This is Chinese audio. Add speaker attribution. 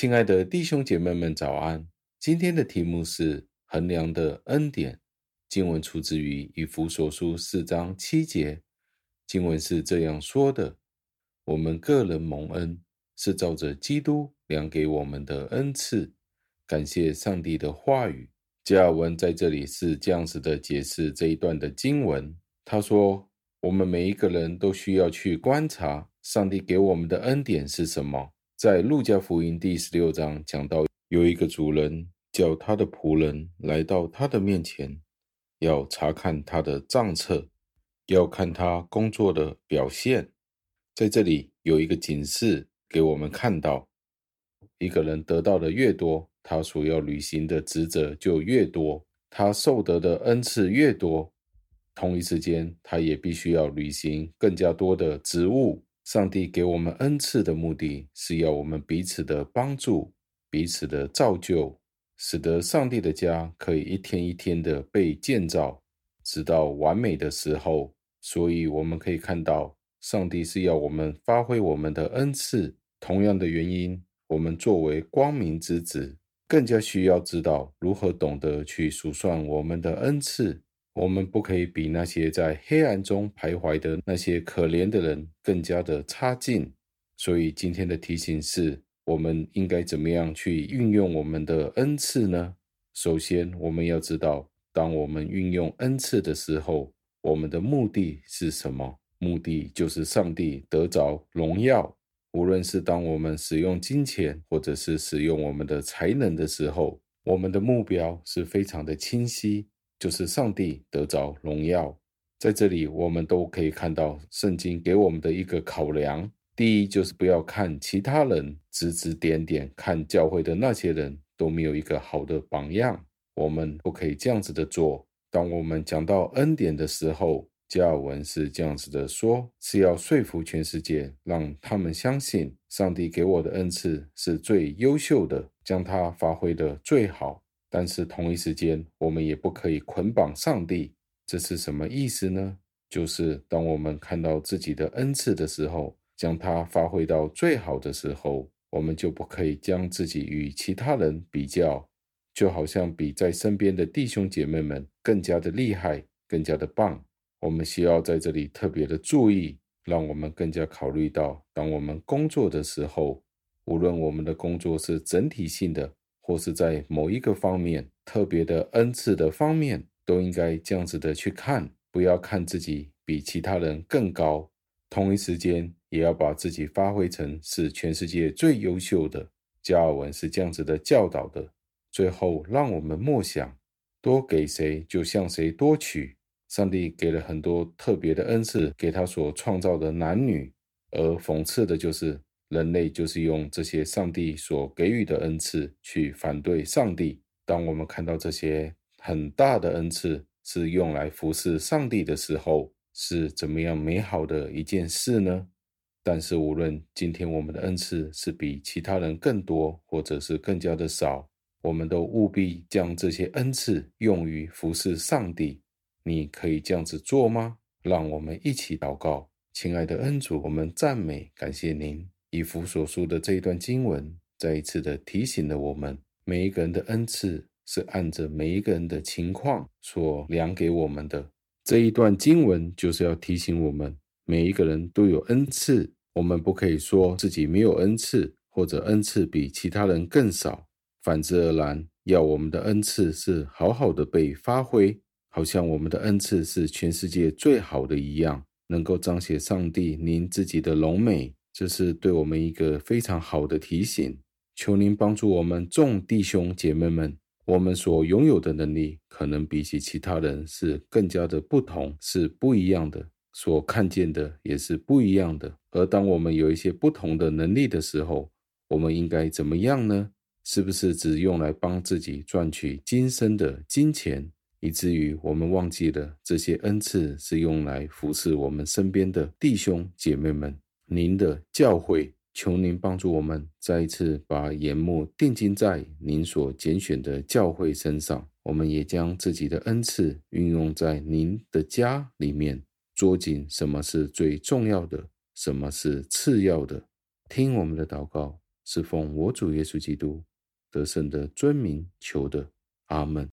Speaker 1: 亲爱的弟兄姐妹们，早安！今天的题目是衡量的恩典。经文出自于以弗所书四章七节。经文是这样说的：“我们个人蒙恩，是照着基督量给我们的恩赐。感谢上帝的话语。”加尔文在这里是这样子的解释这一段的经文。他说：“我们每一个人都需要去观察上帝给我们的恩典是什么。”在路加福音第十六章讲到，有一个主人叫他的仆人来到他的面前，要查看他的账册，要看他工作的表现。在这里有一个警示给我们看到，一个人得到的越多，他所要履行的职责就越多，他受得的恩赐越多，同一时间，他也必须要履行更加多的职务。上帝给我们恩赐的目的是要我们彼此的帮助，彼此的造就，使得上帝的家可以一天一天的被建造，直到完美的时候。所以，我们可以看到，上帝是要我们发挥我们的恩赐。同样的原因，我们作为光明之子。更加需要知道如何懂得去数算我们的恩赐。我们不可以比那些在黑暗中徘徊的那些可怜的人更加的差劲。所以今天的提醒是：我们应该怎么样去运用我们的恩赐呢？首先，我们要知道，当我们运用恩赐的时候，我们的目的是什么？目的就是上帝得着荣耀。无论是当我们使用金钱，或者是使用我们的才能的时候，我们的目标是非常的清晰，就是上帝得着荣耀。在这里，我们都可以看到圣经给我们的一个考量：第一，就是不要看其他人指指点点，看教会的那些人都没有一个好的榜样，我们不可以这样子的做。当我们讲到恩典的时候，加尔文是这样子的说：“是要说服全世界，让他们相信上帝给我的恩赐是最优秀的，将它发挥得最好。但是同一时间，我们也不可以捆绑上帝。这是什么意思呢？就是当我们看到自己的恩赐的时候，将它发挥到最好的时候，我们就不可以将自己与其他人比较，就好像比在身边的弟兄姐妹们更加的厉害，更加的棒。”我们需要在这里特别的注意，让我们更加考虑到，当我们工作的时候，无论我们的工作是整体性的，或是在某一个方面特别的恩赐的方面，都应该这样子的去看，不要看自己比其他人更高，同一时间也要把自己发挥成是全世界最优秀的。加尔文是这样子的教导的。最后，让我们默想：多给谁，就向谁多取。上帝给了很多特别的恩赐给他所创造的男女，而讽刺的就是人类就是用这些上帝所给予的恩赐去反对上帝。当我们看到这些很大的恩赐是用来服侍上帝的时候，是怎么样美好的一件事呢？但是无论今天我们的恩赐是比其他人更多，或者是更加的少，我们都务必将这些恩赐用于服侍上帝。你可以这样子做吗？让我们一起祷告，亲爱的恩主，我们赞美感谢您。以弗所书的这一段经文，再一次的提醒了我们，每一个人的恩赐是按着每一个人的情况所量给我们的。这一段经文就是要提醒我们，每一个人都有恩赐，我们不可以说自己没有恩赐，或者恩赐比其他人更少。反之而然，要我们的恩赐是好好的被发挥。好像我们的恩赐是全世界最好的一样，能够彰显上帝您自己的荣美，这是对我们一个非常好的提醒。求您帮助我们众弟兄姐妹们，我们所拥有的能力可能比起其他人是更加的不同，是不一样的，所看见的也是不一样的。而当我们有一些不同的能力的时候，我们应该怎么样呢？是不是只用来帮自己赚取今生的金钱？以至于我们忘记了这些恩赐是用来服侍我们身边的弟兄姐妹们。您的教诲，求您帮助我们再一次把眼目定睛在您所拣选的教会身上。我们也将自己的恩赐运用在您的家里面，捉紧什么是最重要的，什么是次要的。听我们的祷告，是奉我主耶稣基督得胜的尊名求的，阿门。